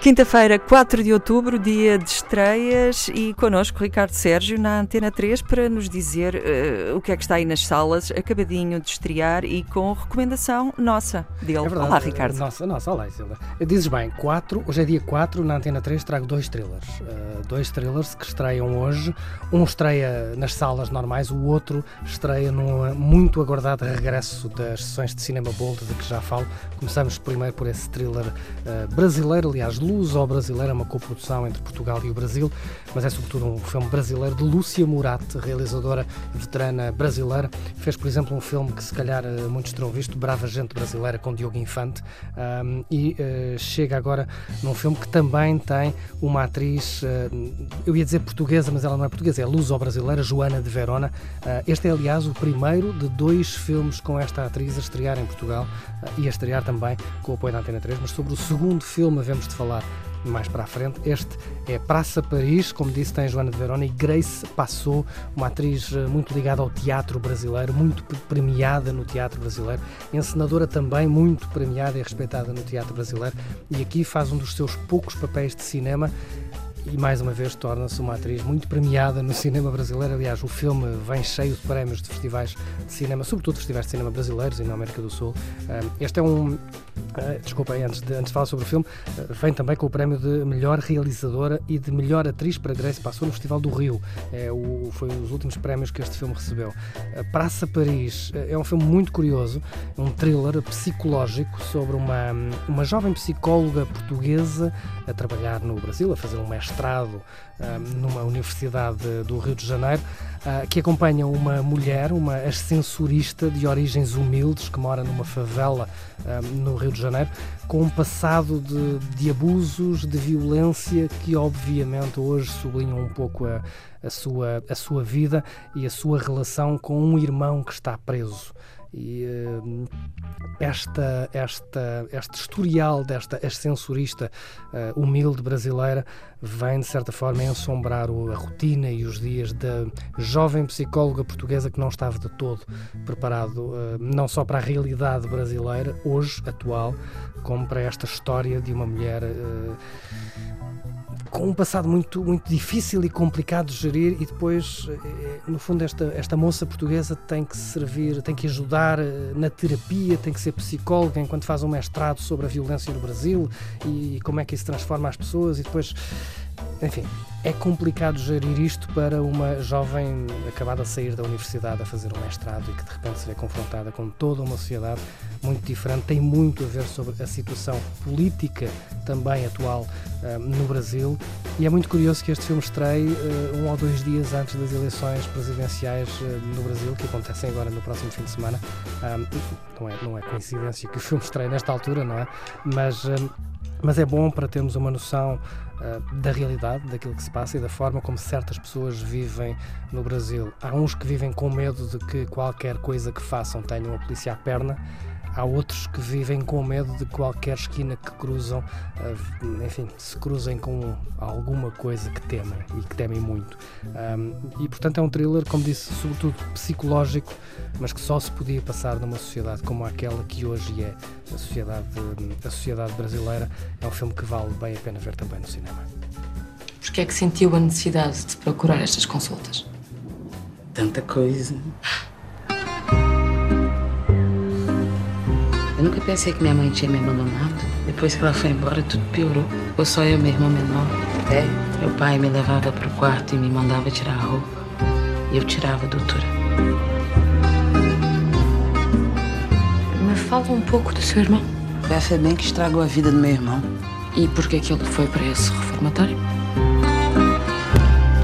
Quinta-feira, 4 de outubro, dia de estreias, e connosco Ricardo Sérgio na Antena 3 para nos dizer eh, o que é que está aí nas salas, acabadinho de estrear e com recomendação nossa dele. É verdade. Olá, Ricardo. Nossa, nossa, olá, Isilda. Dizes bem, 4, hoje é dia 4, na Antena 3 trago dois thrillers. Uh, dois thrillers que estreiam hoje. Um estreia nas salas normais, o outro estreia num muito aguardado regresso das sessões de cinema Bold, de que já falo. Começamos primeiro por esse thriller uh, brasileiro, aliás, luso-brasileiro, é uma coprodução entre Portugal e o Brasil, mas é sobretudo um filme brasileiro de Lúcia Murat, realizadora veterana brasileira. Fez, por exemplo, um filme que se calhar uh, muitos terão visto, Brava Gente Brasileira, com Diogo Infante, um, e uh, chega agora num filme que também tem uma atriz, uh, eu ia dizer portuguesa, mas ela não é portuguesa, é luso-brasileira, Joana de Verona. Uh, este é, aliás, o primeiro de dois filmes com esta atriz a estrear em Portugal e a estrear também com o apoio da Antena 3, mas sobre o segundo filme havemos de falar mais para a frente. Este é Praça Paris, como disse, tem Joana de Verona e Grace Passou, uma atriz uh, muito ligada ao teatro brasileiro, muito premiada no teatro brasileiro, encenadora também muito premiada e respeitada no teatro brasileiro, e aqui faz um dos seus poucos papéis de cinema e mais uma vez torna-se uma atriz muito premiada no cinema brasileiro. Aliás, o filme vem cheio de prémios de festivais de cinema, sobretudo festivais de cinema brasileiros e na América do Sul. Este é um. Desculpa aí, antes de, antes de falar sobre o filme, vem também com o prémio de melhor realizadora e de melhor atriz para Grace Passou no Festival do Rio. É o, foi os últimos prémios que este filme recebeu. Praça Paris é um filme muito curioso, um thriller psicológico sobre uma, uma jovem psicóloga portuguesa a trabalhar no Brasil, a fazer um mestrado um, numa universidade do Rio de Janeiro, uh, que acompanha uma mulher, uma ascensorista de origens humildes, que mora numa favela um, no Rio de Janeiro, com um passado de, de, abusos, de violência, que obviamente hoje sublinham um pouco a, a, sua, a sua vida e a sua relação com um irmão que está preso. E uh, esta, esta, este historial desta ascensorista uh, humilde brasileira vem, de certa forma, ensombrar a rotina e os dias da jovem psicóloga portuguesa que não estava de todo preparado, uh, não só para a realidade brasileira, hoje, atual, como para esta história de uma mulher com um passado muito, muito difícil e complicado de gerir e depois, no fundo, esta, esta moça portuguesa tem que servir, tem que ajudar na terapia, tem que ser psicóloga enquanto faz um mestrado sobre a violência no Brasil e como é que isso transforma as pessoas e depois, enfim, é complicado gerir isto para uma jovem acabada de sair da universidade a fazer um mestrado e que de repente se vê confrontada com toda uma sociedade muito diferente. Tem muito a ver sobre a situação política também atual uh, no Brasil. E é muito curioso que este filme estreie uh, um ou dois dias antes das eleições presidenciais uh, no Brasil, que acontecem agora no próximo fim de semana. não, é, não é coincidência que o filme estreie nesta altura, não é? Mas mas é bom para termos uma noção uh, da realidade, daquilo que se passa e da forma como certas pessoas vivem no Brasil. Há uns que vivem com medo de que qualquer coisa que façam tenham a polícia à perna. Há outros que vivem com medo de qualquer esquina que cruzam, uh, enfim, se cruzem com alguma coisa que temem e que temem muito. Um, e portanto é um thriller, como disse, sobretudo psicológico, mas que só se podia passar numa sociedade como aquela que hoje é a sociedade, a sociedade brasileira. É um filme que vale bem a pena ver também no cinema. Porquê é que sentiu a necessidade de procurar estas consultas? Tanta coisa. Eu nunca pensei que minha mãe tinha me abandonado. Depois que ela foi embora, tudo piorou. Ou só eu, meu irmão menor. É. Meu pai me levava pro quarto e me mandava tirar a roupa. E eu tirava, doutora. Me fala um pouco do seu irmão. Foi a Febem que estragou a vida do meu irmão. E por que que ele foi para esse reformatório?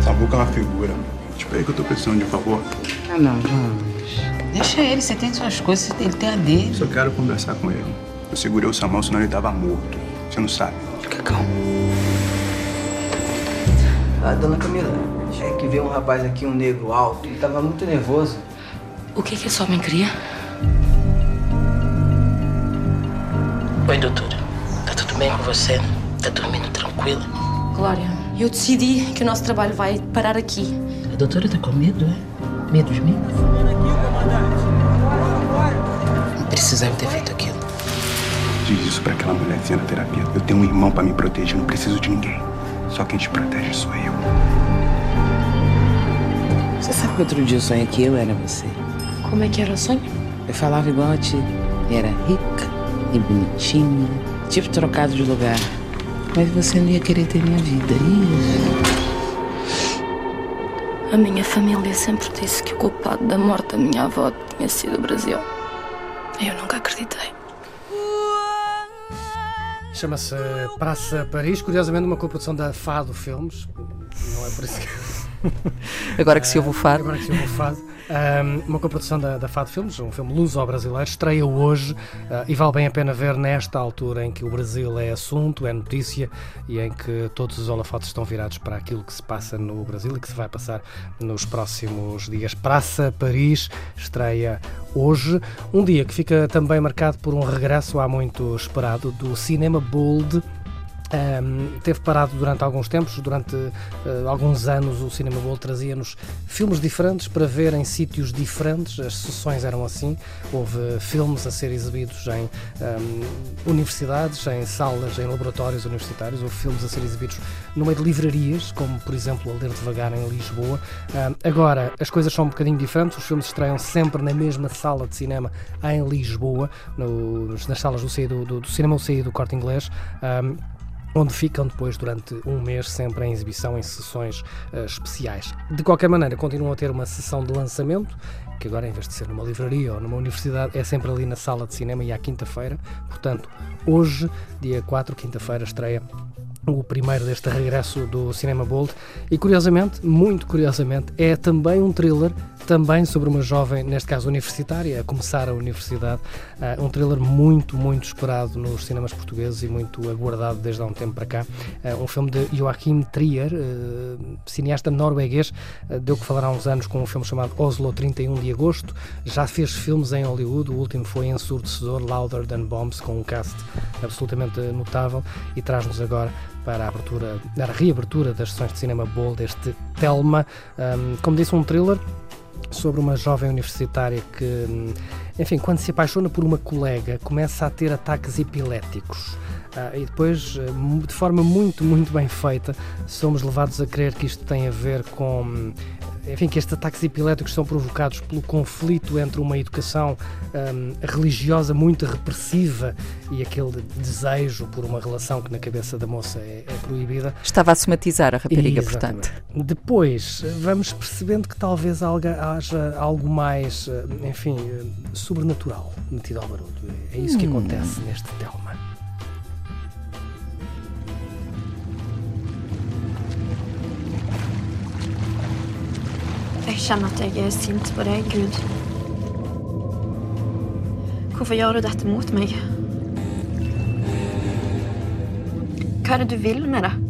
Sabuca é uma figura. Espera aí que eu tô precisando de um favor. Ah, não, vamos. Deixa ele, você tem suas coisas, ele tem a dele. Só quero conversar com ele. Eu segurei o Samuel, senão ele tava morto. Você não sabe. Fica calmo. Ah, dona Camila, é que veio um rapaz aqui, um negro alto, ele tava muito nervoso. O que que esse homem queria? Oi, doutora. Tá tudo bem com você? Tá dormindo tranquila? Glória, eu decidi que o nosso trabalho vai parar aqui. A doutora tá com medo, é? Medo de mim? Precisava ter feito aquilo. Diz isso pra aquela mulherzinha na terapia. Eu tenho um irmão pra me proteger, não preciso de ninguém. Só quem te protege sou eu. Você sabe que outro dia eu sonhei que eu era você? Como é que era o sonho? Eu falava igual a ti. E era rica e bonitinha, tipo trocado de lugar. Mas você não ia querer ter minha vida. Ih. A minha família sempre disse que o culpado da morte da minha avó tinha sido o Brasil. Eu nunca acreditei. Chama-se Praça Paris, curiosamente uma coprodução da Fado Filmes. Não é por isso que. Agora que se ouve o fado. Agora que se ouve o fado. Um, uma coprodução da, da Fado Filmes, um filme luso-brasileiro, estreia hoje uh, e vale bem a pena ver nesta altura em que o Brasil é assunto, é notícia e em que todos os holofotes estão virados para aquilo que se passa no Brasil e que se vai passar nos próximos dias. Praça Paris estreia hoje, um dia que fica também marcado por um regresso há muito esperado do cinema bold um, teve parado durante alguns tempos, durante uh, alguns anos o Cinema Bowl trazia-nos filmes diferentes para ver em sítios diferentes, as sessões eram assim, houve filmes a ser exibidos em um, universidades, em salas, em laboratórios universitários, houve filmes a ser exibidos no meio de livrarias, como por exemplo A Ler Devagar em Lisboa. Um, agora as coisas são um bocadinho diferentes, os filmes estreiam sempre na mesma sala de cinema em Lisboa, no, nas salas do, do, do, cinema UCI do Corte Inglês onde ficam depois durante um mês sempre em exibição em sessões uh, especiais. De qualquer maneira, continuam a ter uma sessão de lançamento, que agora em vez de ser numa livraria ou numa universidade, é sempre ali na sala de cinema e à quinta-feira. Portanto, hoje, dia 4, quinta-feira, estreia o primeiro deste regresso do Cinema Bold. E curiosamente, muito curiosamente, é também um thriller também sobre uma jovem, neste caso universitária, a começar a universidade, uh, um thriller muito, muito esperado nos cinemas portugueses e muito aguardado desde há um tempo para cá, uh, um filme de Joachim Trier, uh, cineasta norueguês, deu que falar há uns anos com um filme chamado Oslo 31 de Agosto, já fez filmes em Hollywood, o último foi Ensurdecedor, Louder Than Bombs, com um cast absolutamente notável. E traz-nos agora para a abertura, a reabertura das sessões de cinema Bold, este Telma, um, como disse, um thriller sobre uma jovem universitária que, enfim, quando se apaixona por uma colega, começa a ter ataques epiléticos. Uh, e depois, uh, de forma muito, muito bem feita, somos levados a crer que isto tem a ver com enfim, que estes ataques epiléticos são provocados pelo conflito entre uma educação um, religiosa muito repressiva e aquele desejo por uma relação que na cabeça da moça é, é proibida. Estava a somatizar a rapariga, portanto. Depois, vamos percebendo que talvez haja algo mais, enfim, sobrenatural metido ao barulho. É isso que hum. acontece neste Telma. Jeg kjenner at jeg er sint på deg, Gud. Hvorfor gjør du dette mot meg? Hva er det du vil med det?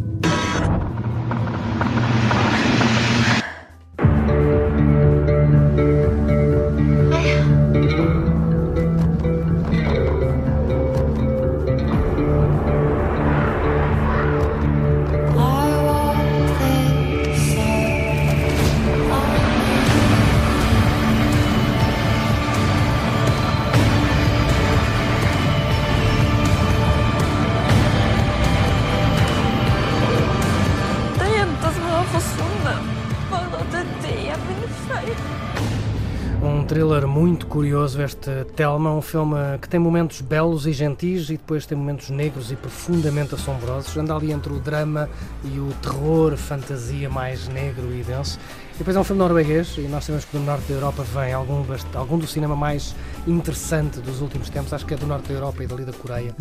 Thriller muito curioso este Telma, um filme que tem momentos belos e gentis e depois tem momentos negros e profundamente assombrosos. Anda ali entre o drama e o terror, fantasia mais negro e denso. E depois é um filme norueguês e nós sabemos que do norte da Europa vem algum, algum do cinema mais interessante dos últimos tempos. Acho que é do norte da Europa e dali da Coreia.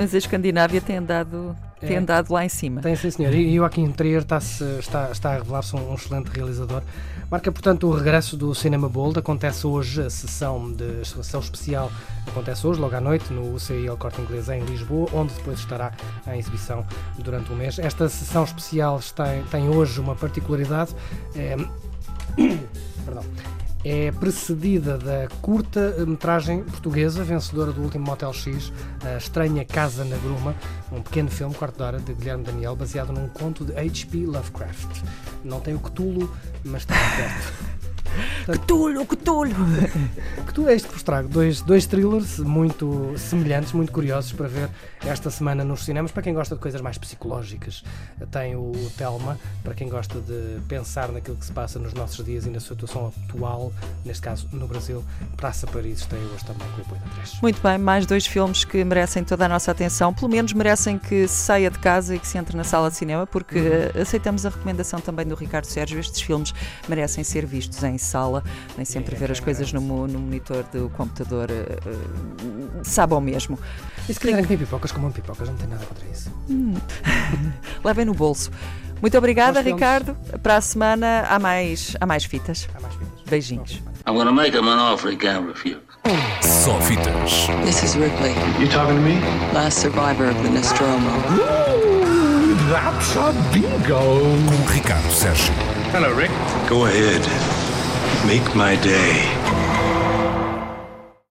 Mas a Escandinávia tem andado, tem é, andado lá em cima. Tem sim, senhor. E Joaquim Trier está, está, está a revelar-se um, um excelente realizador. Marca, portanto, o regresso do Cinema Bold. Acontece hoje a sessão de a sessão especial. Acontece hoje, logo à noite, no UCI El Corte Inglês em Lisboa, onde depois estará em exibição durante o mês. Esta sessão especial está, tem hoje uma particularidade. É, perdão. É precedida da curta-metragem portuguesa, vencedora do último Motel X, A Estranha Casa na Gruma, um pequeno filme, quarto de hora, de Guilherme Daniel, baseado num conto de H.P. Lovecraft. Não tem o Cthulhu, mas está perto. Cthulhu, Cthulhu! Cthulhu é este que vos trago. Dois, dois thrillers muito semelhantes, muito curiosos para ver esta semana nos cinemas. Para quem gosta de coisas mais psicológicas, tem o Telma. Para quem gosta de pensar naquilo que se passa nos nossos dias e na situação atual, neste caso no Brasil, Praça Paris tem hoje também com o apoio da 3. Muito bem, mais dois filmes que merecem toda a nossa atenção. Pelo menos merecem que se saia de casa e que se entre na sala de cinema, porque uh, aceitamos a recomendação também do Ricardo Sérgio. Estes filmes merecem ser vistos em sala, nem sempre ver as coisas no, no monitor do computador uh, sabe ao mesmo. E se quiserem comer pipocas, comam pipocas, não tem nada contra isso. Levem no bolso. Muito obrigada. Ricardo. Para a semana há mais, há mais fitas. Há mais vídeos. Beijinhos. I'm gonna make him an offer he can't refuse. Só fitas. This is Ripley, You talking to me? last survivor of the Nostromo. Ooh, that's a bingo. Com Ricardo Sérgio. Hello, Rick. Go ahead. Make my day.